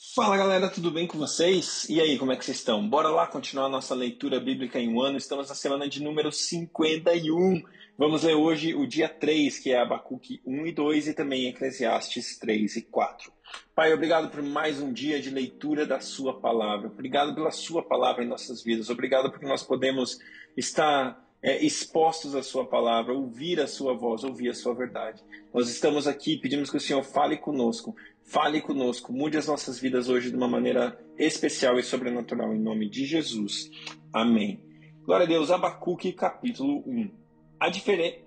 Fala galera, tudo bem com vocês? E aí, como é que vocês estão? Bora lá continuar a nossa leitura bíblica em um ano. Estamos na semana de número 51. Vamos ler hoje o dia 3, que é Abacuque 1 e 2 e também Eclesiastes 3 e 4. Pai, obrigado por mais um dia de leitura da Sua palavra. Obrigado pela Sua palavra em nossas vidas. Obrigado porque nós podemos estar é, expostos à Sua palavra, ouvir a Sua voz, ouvir a Sua verdade. Nós estamos aqui, pedimos que o Senhor fale conosco, fale conosco, mude as nossas vidas hoje de uma maneira especial e sobrenatural, em nome de Jesus. Amém. Glória a Deus, Abacuque, capítulo 1.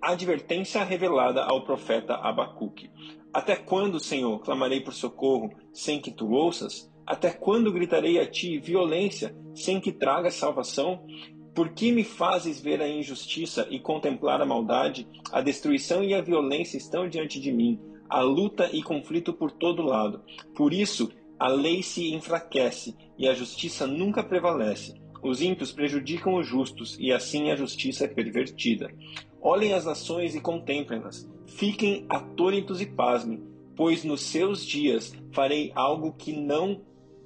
Advertência revelada ao profeta Abacuque. Até quando, Senhor, clamarei por socorro sem que tu ouças? Até quando gritarei a ti violência sem que traga salvação? Por que me fazes ver a injustiça e contemplar a maldade? A destruição e a violência estão diante de mim, a luta e conflito por todo lado. Por isso, a lei se enfraquece e a justiça nunca prevalece. Os ímpios prejudicam os justos e assim a justiça é pervertida. Olhem as nações e contemplem-nas. Fiquem atônitos e pasmem, pois nos seus dias farei algo que não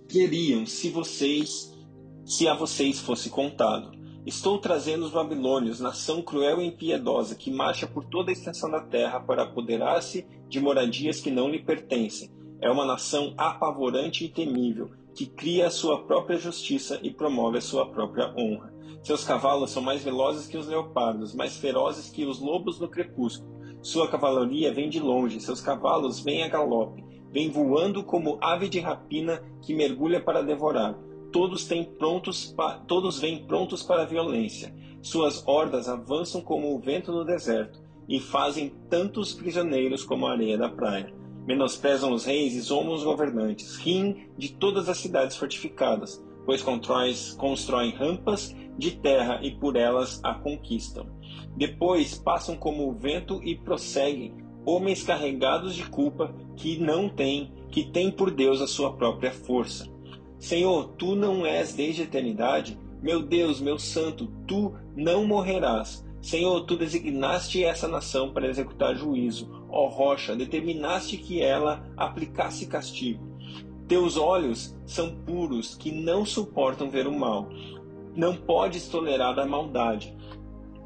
queriam se vocês se a vocês fosse contado. Estou trazendo os babilônios, nação cruel e impiedosa, que marcha por toda a extensão da terra para apoderar-se de moradias que não lhe pertencem. É uma nação apavorante e temível, que cria a sua própria justiça e promove a sua própria honra. Seus cavalos são mais velozes que os leopardos, mais ferozes que os lobos no crepúsculo. Sua cavalaria vem de longe, seus cavalos vêm a galope, vêm voando como ave de rapina que mergulha para devorar todos têm prontos, todos vêm prontos para a violência. Suas hordas avançam como o vento no deserto e fazem tantos prisioneiros como a areia da praia. Menosprezam os reis e zombam os governantes, riem de todas as cidades fortificadas, pois constroem rampas de terra e por elas a conquistam. Depois passam como o vento e prosseguem, homens carregados de culpa que não têm, que têm por Deus a sua própria força. Senhor, tu não és desde a eternidade? Meu Deus, meu santo, tu não morrerás. Senhor, tu designaste essa nação para executar juízo. Ó rocha, determinaste que ela aplicasse castigo. Teus olhos são puros, que não suportam ver o mal. Não podes tolerar a maldade.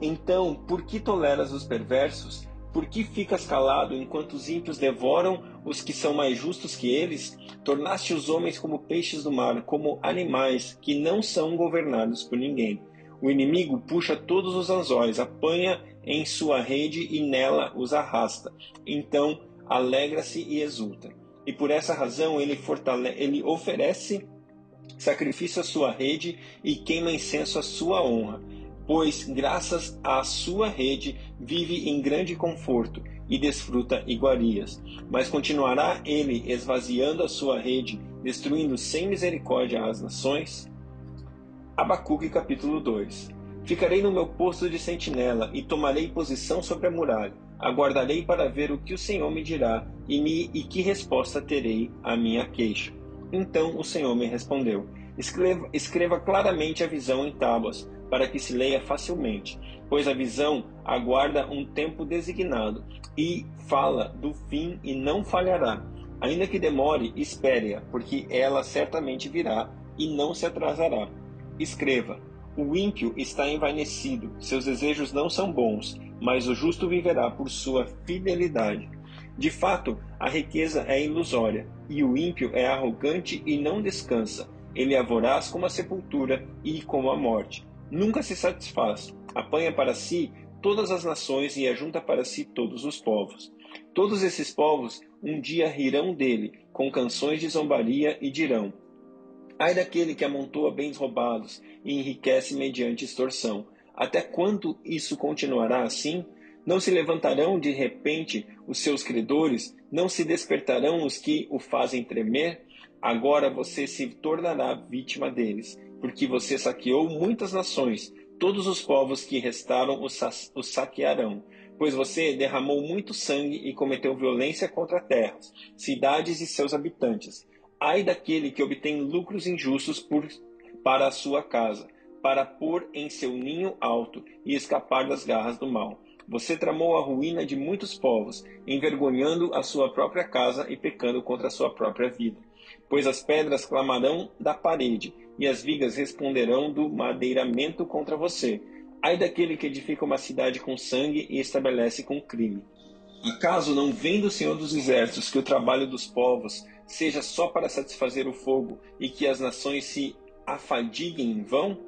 Então, por que toleras os perversos? Por que ficas calado enquanto os ímpios devoram os que são mais justos que eles? Tornaste os homens como peixes do mar, como animais que não são governados por ninguém. O inimigo puxa todos os anzóis, apanha em sua rede e nela os arrasta. Então alegra-se e exulta. E por essa razão ele, ele oferece sacrifício à sua rede e queima incenso à sua honra pois, graças à sua rede, vive em grande conforto e desfruta iguarias. Mas continuará ele esvaziando a sua rede, destruindo sem misericórdia as nações? Abacuque capítulo 2 Ficarei no meu posto de sentinela e tomarei posição sobre a muralha. Aguardarei para ver o que o Senhor me dirá e, me, e que resposta terei à minha queixa. Então o Senhor me respondeu: Escreva, escreva claramente a visão em tábuas para que se leia facilmente, pois a visão aguarda um tempo designado e fala do fim e não falhará. Ainda que demore, espere-a, porque ela certamente virá e não se atrasará. Escreva: O ímpio está envanecido, seus desejos não são bons, mas o justo viverá por sua fidelidade. De fato, a riqueza é ilusória, e o ímpio é arrogante e não descansa. Ele é voraz como a sepultura e como a morte nunca se satisfaz, apanha para si todas as nações e ajunta para si todos os povos. Todos esses povos um dia rirão dele, com canções de zombaria, e dirão: Ai daquele que amontoa bens roubados e enriquece mediante extorsão. Até quando isso continuará assim? Não se levantarão de repente os seus credores? Não se despertarão os que o fazem tremer? Agora você se tornará vítima deles porque você saqueou muitas nações, todos os povos que restaram os saquearão. Pois você derramou muito sangue e cometeu violência contra terras, cidades e seus habitantes. Ai daquele que obtém lucros injustos por, para a sua casa, para pôr em seu ninho alto e escapar das garras do mal. Você tramou a ruína de muitos povos, envergonhando a sua própria casa e pecando contra a sua própria vida. Pois as pedras clamarão da parede, e as vigas responderão do madeiramento contra você. Ai daquele que edifica uma cidade com sangue e estabelece com crime. Acaso não vem do Senhor dos Exércitos que o trabalho dos povos seja só para satisfazer o fogo e que as nações se afadiguem em vão?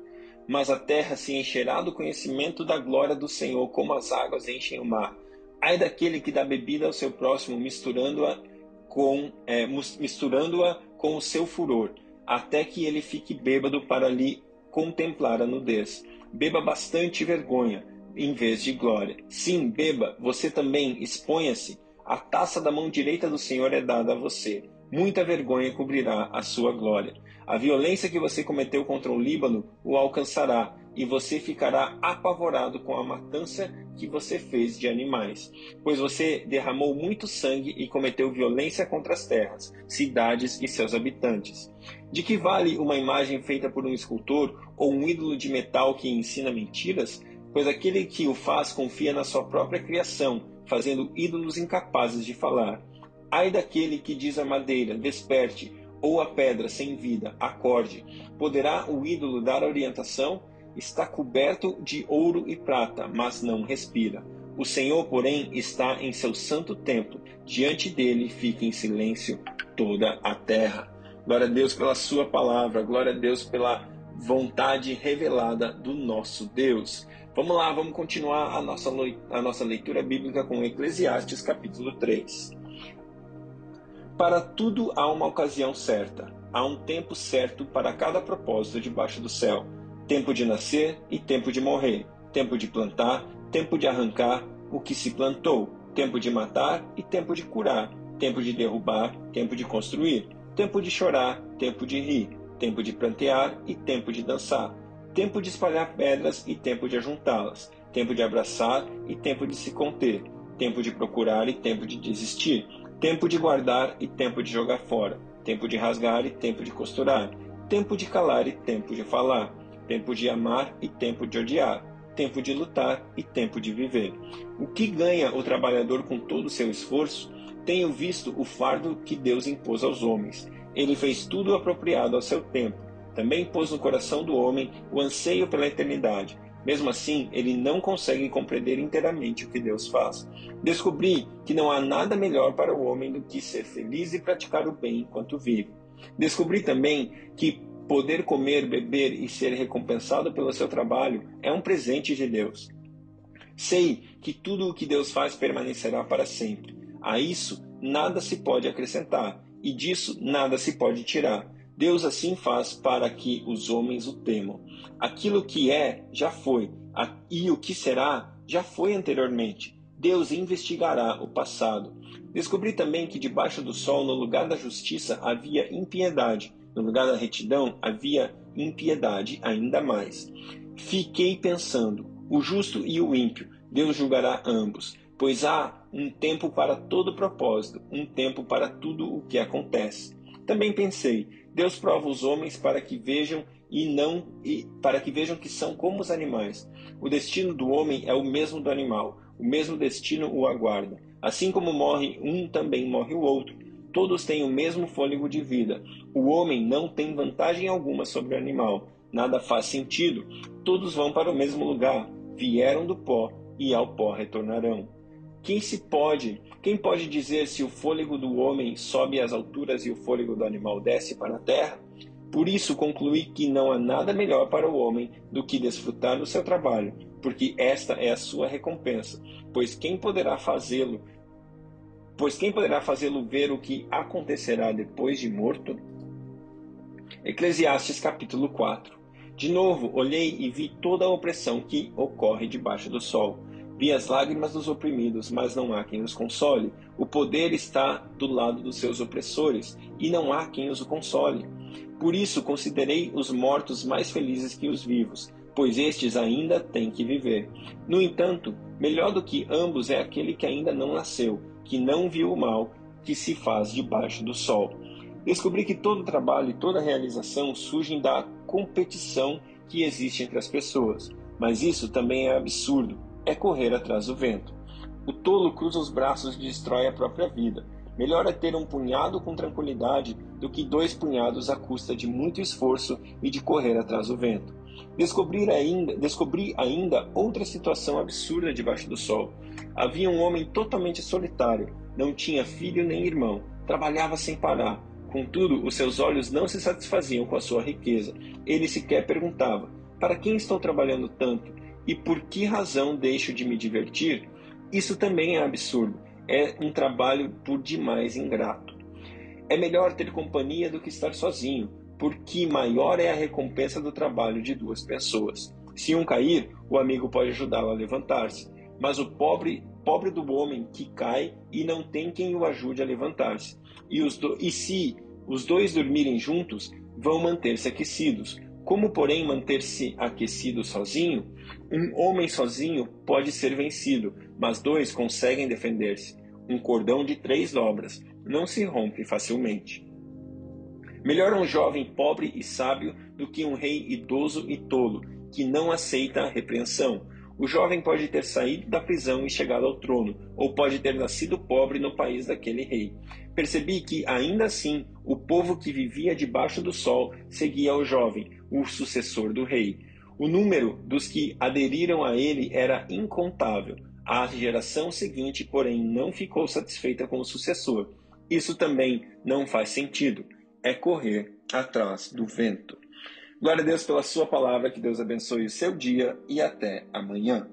Mas a terra se encherá do conhecimento da glória do Senhor, como as águas enchem o mar. Ai daquele que dá bebida ao seu próximo, misturando-a com é, misturando-a com o seu furor, até que ele fique bêbado para lhe contemplar a nudez. Beba bastante vergonha, em vez de glória. Sim, beba, você também, exponha-se. A taça da mão direita do Senhor é dada a você. Muita vergonha cobrirá a sua glória. A violência que você cometeu contra o Líbano o alcançará, e você ficará apavorado com a matança que você fez de animais, pois você derramou muito sangue e cometeu violência contra as terras, cidades e seus habitantes. De que vale uma imagem feita por um escultor ou um ídolo de metal que ensina mentiras? Pois aquele que o faz confia na sua própria criação, fazendo ídolos incapazes de falar. Ai daquele que diz à madeira: desperte, ou a pedra sem vida, acorde. Poderá o ídolo dar orientação? Está coberto de ouro e prata, mas não respira. O Senhor, porém, está em seu santo templo. Diante dele fica em silêncio toda a terra. Glória a Deus pela sua palavra, glória a Deus pela vontade revelada do nosso Deus. Vamos lá, vamos continuar a nossa, a nossa leitura bíblica com Eclesiastes capítulo 3. Para tudo há uma ocasião certa, há um tempo certo para cada propósito debaixo do céu: tempo de nascer e tempo de morrer, tempo de plantar, tempo de arrancar o que se plantou, tempo de matar e tempo de curar, tempo de derrubar, tempo de construir, tempo de chorar, tempo de rir, tempo de plantear e tempo de dançar, tempo de espalhar pedras e tempo de ajuntá-las, tempo de abraçar e tempo de se conter, tempo de procurar e tempo de desistir tempo de guardar e tempo de jogar fora, tempo de rasgar e tempo de costurar, tempo de calar e tempo de falar, tempo de amar e tempo de odiar, tempo de lutar e tempo de viver. O que ganha o trabalhador com todo o seu esforço? Tenho visto o fardo que Deus impôs aos homens. Ele fez tudo apropriado ao seu tempo. Também pôs no coração do homem o anseio pela eternidade mesmo assim, ele não consegue compreender inteiramente o que Deus faz. Descobri que não há nada melhor para o homem do que ser feliz e praticar o bem enquanto vive. Descobri também que poder comer, beber e ser recompensado pelo seu trabalho é um presente de Deus. Sei que tudo o que Deus faz permanecerá para sempre. A isso nada se pode acrescentar, e disso nada se pode tirar. Deus assim faz para que os homens o temam. Aquilo que é, já foi, e o que será, já foi anteriormente. Deus investigará o passado. Descobri também que debaixo do sol, no lugar da justiça, havia impiedade, no lugar da retidão, havia impiedade ainda mais. Fiquei pensando: o justo e o ímpio, Deus julgará ambos, pois há um tempo para todo propósito, um tempo para tudo o que acontece. Também pensei: Deus prova os homens para que vejam e não e para que vejam que são como os animais. O destino do homem é o mesmo do animal, o mesmo destino o aguarda. Assim como morre um, também morre o outro. Todos têm o mesmo fôlego de vida. O homem não tem vantagem alguma sobre o animal. Nada faz sentido. Todos vão para o mesmo lugar. Vieram do pó e ao pó retornarão. Quem se pode, quem pode dizer se o fôlego do homem sobe às alturas e o fôlego do animal desce para a terra? Por isso concluí que não há nada melhor para o homem do que desfrutar do seu trabalho, porque esta é a sua recompensa. Pois quem poderá fazê-lo? Pois quem poderá fazê-lo ver o que acontecerá depois de morto? Eclesiastes capítulo 4. De novo, olhei e vi toda a opressão que ocorre debaixo do sol Vi as lágrimas dos oprimidos, mas não há quem os console. O poder está do lado dos seus opressores, e não há quem os console. Por isso considerei os mortos mais felizes que os vivos, pois estes ainda têm que viver. No entanto, melhor do que ambos é aquele que ainda não nasceu, que não viu o mal que se faz debaixo do sol. Descobri que todo trabalho e toda realização surgem da competição que existe entre as pessoas. Mas isso também é absurdo é correr atrás do vento. O tolo cruza os braços e destrói a própria vida. Melhor é ter um punhado com tranquilidade do que dois punhados à custa de muito esforço e de correr atrás do vento. Descobrir ainda, descobri ainda outra situação absurda debaixo do sol. Havia um homem totalmente solitário, não tinha filho nem irmão, trabalhava sem parar. Contudo, os seus olhos não se satisfaziam com a sua riqueza. Ele sequer perguntava: Para quem estou trabalhando tanto? E por que razão deixo de me divertir? Isso também é absurdo. É um trabalho por demais ingrato. É melhor ter companhia do que estar sozinho, porque maior é a recompensa do trabalho de duas pessoas. Se um cair, o amigo pode ajudá-lo a levantar-se, mas o pobre, pobre do homem que cai e não tem quem o ajude a levantar-se. E, e se os dois dormirem juntos, vão manter-se aquecidos. Como, porém, manter-se aquecido sozinho? Um homem sozinho pode ser vencido, mas dois conseguem defender-se. Um cordão de três dobras não se rompe facilmente. Melhor um jovem pobre e sábio do que um rei idoso e tolo, que não aceita a repreensão. O jovem pode ter saído da prisão e chegado ao trono, ou pode ter nascido pobre no país daquele rei. Percebi que, ainda assim, o povo que vivia debaixo do sol seguia o jovem, o sucessor do rei. O número dos que aderiram a ele era incontável. A geração seguinte, porém, não ficou satisfeita com o sucessor. Isso também não faz sentido. É correr atrás do vento. Glória a Deus pela Sua palavra, que Deus abençoe o seu dia e até amanhã.